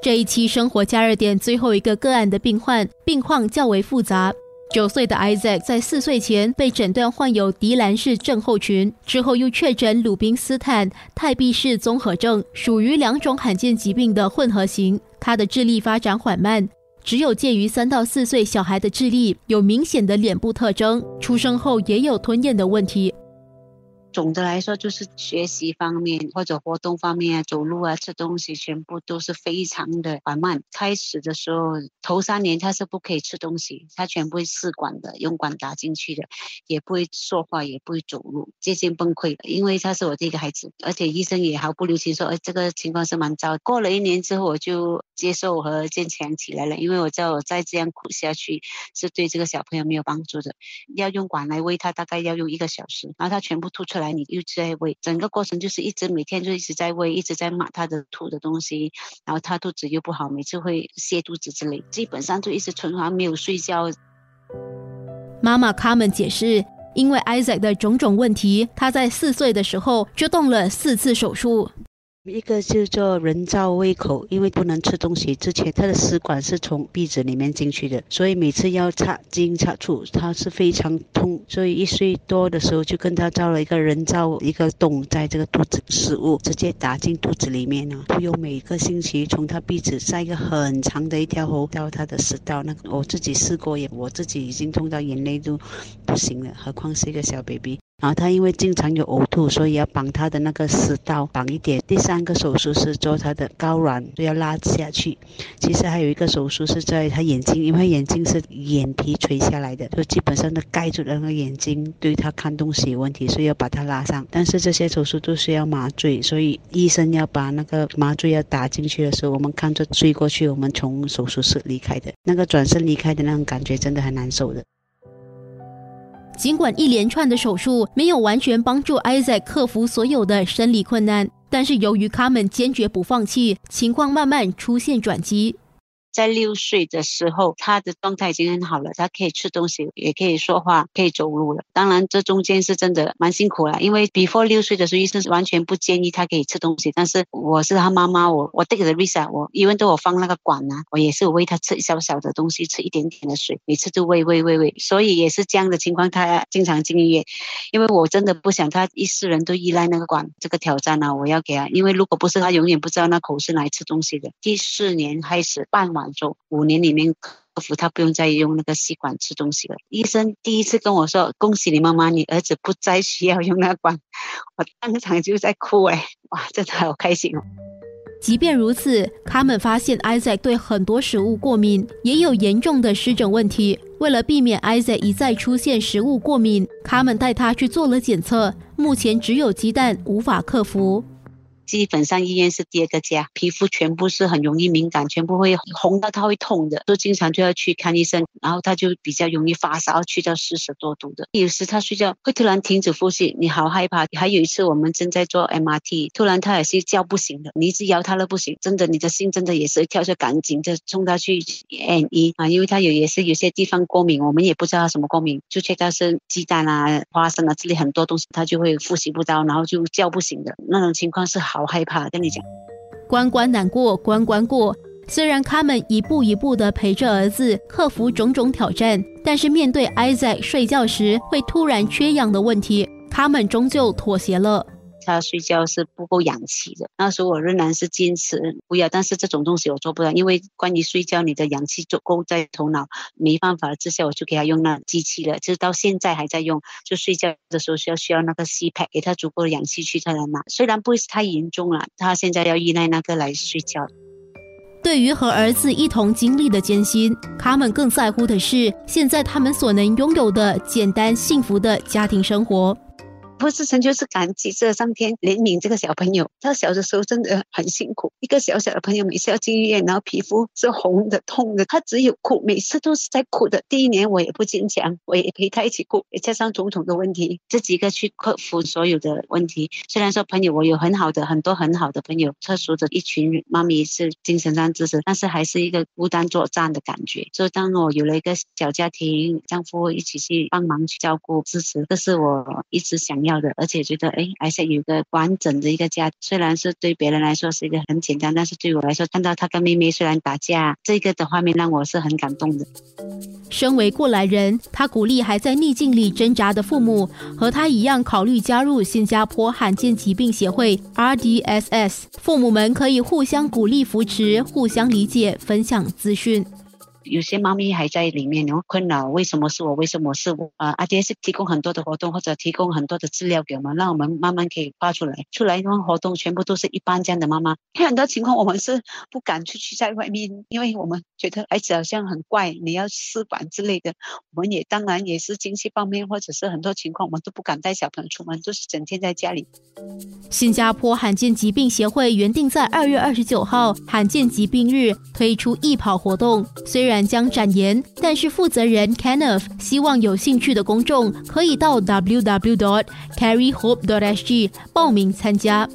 这一期生活加热点最后一个个案的病患，病况较为复杂。九岁的 Isaac 在四岁前被诊断患有迪兰氏症候群，之后又确诊鲁宾斯坦泰毕氏综合症，属于两种罕见疾病的混合型。他的智力发展缓慢，只有介于三到四岁小孩的智力，有明显的脸部特征，出生后也有吞咽的问题。总的来说，就是学习方面或者活动方面啊，走路啊、吃东西，全部都是非常的缓慢。开始的时候，头三年他是不可以吃东西，他全部试管的，用管打进去的，也不会说话，也不会走路，接近崩溃的。因为他是我第一个孩子，而且医生也毫不留情说，哎，这个情况是蛮糟。过了一年之后，我就接受和坚强起来了，因为我知道我再这样苦下去是对这个小朋友没有帮助的。要用管来喂他，大概要用一个小时，然后他全部吐出。来，你又在喂，整个过程就是一直每天就一直在喂，一直在骂他的吐的东西，然后他肚子又不好，每次会泻肚子之类，基本上就一直存活没有睡觉。妈妈卡门解释，因为 Isaac 的种种问题，他在四岁的时候就动了四次手术。一个是做人造胃口，因为不能吃东西之前，他的食管是从鼻子里面进去的，所以每次要插进插出，他是非常痛。所以一岁多的时候就跟他造了一个人造一个洞，在这个肚子，食物直接打进肚子里面呢。不用每个星期从他鼻子塞一个很长的一条喉到他的食道，那我自己试过也，我自己已经痛到眼泪都不行了，何况是一个小 baby。然后他因为经常有呕吐，所以要绑他的那个食道绑一点。第三个手术是做他的睾丸，都要拉下去。其实还有一个手术是在他眼睛，因为眼睛是眼皮垂下来的，就基本上都盖住了那个眼睛，对他看东西有问题，所以要把它拉上。但是这些手术都需要麻醉，所以医生要把那个麻醉要打进去的时候，我们看着追过去，我们从手术室离开的那个转身离开的那种感觉，真的很难受的。尽管一连串的手术没有完全帮助 iza 克服所有的生理困难，但是由于卡门坚决不放弃，情况慢慢出现转机。在六岁的时候，他的状态已经很好了，他可以吃东西，也可以说话，可以走路了。当然，这中间是真的蛮辛苦了，因为 before 六岁的时候，医生是完全不建议他可以吃东西。但是我是他妈妈，我我 take the risk，我因为都我放那个管啊，我也是喂他吃小小的东西，吃一点点的水，每次都喂喂喂喂，所以也是这样的情况，他经常进医院。因为我真的不想他一世人都依赖那个管，这个挑战呢，我要给他，因为如果不是他，永远不知道那口是哪吃东西的。第四年开始半晚。五年里面克服，他不用再用那个吸管吃东西了。医生第一次跟我说：“恭喜你妈妈，你儿子不再需要用那管。”我当场就在哭哎，哇，真的好开心哦！即便如此，他们发现 Isaac 对很多食物过敏，也有严重的湿疹问题。为了避免 Isaac 一再出现食物过敏，他们带他去做了检测，目前只有鸡蛋无法克服。基本上医院是第二个家，皮肤全部是很容易敏感，全部会红到他会痛的，都经常就要去看医生，然后他就比较容易发烧，去到四十多度的。有时他睡觉会突然停止呼吸，你好害怕。还有一次我们正在做 MRT，突然他也是叫不醒的，你一直摇他都不醒，真的你的心真的也是跳出赶紧就送他去 N 一啊，因为他有也是有些地方过敏，我们也不知道他什么过敏，就确他是鸡蛋啊、花生啊这里很多东西，他就会呼吸不到，然后就叫不醒的那种情况是好。好害怕，跟你讲，关关难过关关过。虽然他们一步一步的陪着儿子克服种种挑战，但是面对 Isaac 睡觉时会突然缺氧的问题，他们终究妥协了。他睡觉是不够氧气的，那时候我仍然是坚持不要，但是这种东西我做不到，因为关于睡觉，你的氧气足够在头脑，没办法之下，我就给他用那机器了，就是到现在还在用，就睡觉的时候需要需要那个 CPAP 给他足够的氧气去他的脑，虽然不会太严重了，他现在要依赖那个来睡觉。对于和儿子一同经历的艰辛，他们更在乎的是现在他们所能拥有的简单幸福的家庭生活。不是成就是感激这上天怜悯这个小朋友。他小的时候真的很辛苦，一个小小的朋友每次要进医院，然后皮肤是红的、痛的，他只有哭，每次都是在哭的。第一年我也不坚强，我也陪他一起哭，也加上种种的问题，这几个去克服所有的问题。虽然说朋友，我有很好的很多很好的朋友，特殊的一群妈咪是精神上支持，但是还是一个孤单作战的感觉。所以当我有了一个小家庭，丈夫一起去帮忙去照顾支持，这是我一直想要。要的，而且觉得哎，还是有个完整的一个家。虽然是对别人来说是一个很简单，但是对我来说，看到他跟妹妹虽然打架，这个的画面让我是很感动的。身为过来人，他鼓励还在逆境里挣扎的父母，和他一样考虑加入新加坡罕见疾病协会 （RDSS）。父母们可以互相鼓励、扶持，互相理解，分享资讯。有些猫咪还在里面，然后困扰，为什么是我？为什么是我？啊，阿杰是提供很多的活动，或者提供很多的资料给我们，让我们慢慢可以发出来。出来那活动全部都是一般这样的妈妈，很多情况我们是不敢出去在外面，因为我们觉得孩子好像很怪，你要试管之类的。我们也当然也是经济方面，或者是很多情况，我们都不敢带小朋友出门，就是整天在家里。新加坡罕见疾病协会原定在二月二十九号罕见疾病日推出易跑活动，虽然将展延，但是负责人 Kenneth 希望有兴趣的公众可以到 www.carryhope.sg 报名参加。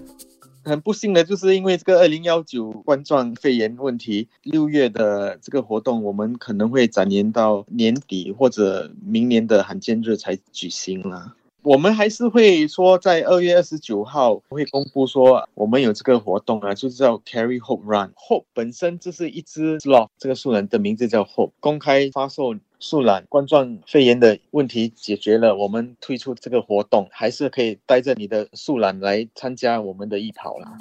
很不幸的就是因为这个二零幺九冠状肺炎问题，六月的这个活动我们可能会展延到年底或者明年的罕见日才举行了。我们还是会说，在二月二十九号会公布说我们有这个活动啊，就是叫 Carry Hope Run。Hope 本身就是一只 sloth，这个树懒的名字叫 Hope。公开发售树懒冠状肺炎的问题解决了，我们推出这个活动，还是可以带着你的树懒来参加我们的易跑啦。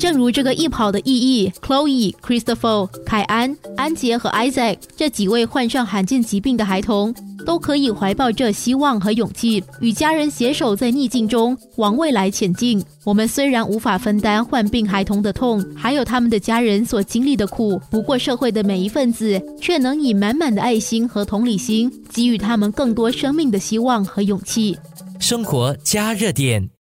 正如这个易跑的意义，Chloe、Christopher、凯安、安杰和 Isaac 这几位患上罕见疾病的孩童。都可以怀抱着希望和勇气，与家人携手在逆境中往未来前进。我们虽然无法分担患病孩童的痛，还有他们的家人所经历的苦，不过社会的每一份子却能以满满的爱心和同理心，给予他们更多生命的希望和勇气。生活加热点。